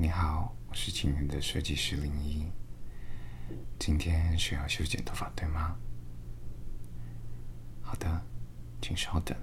你好我是今天的设计师林一今天是要修剪头发对吗？好的请稍等。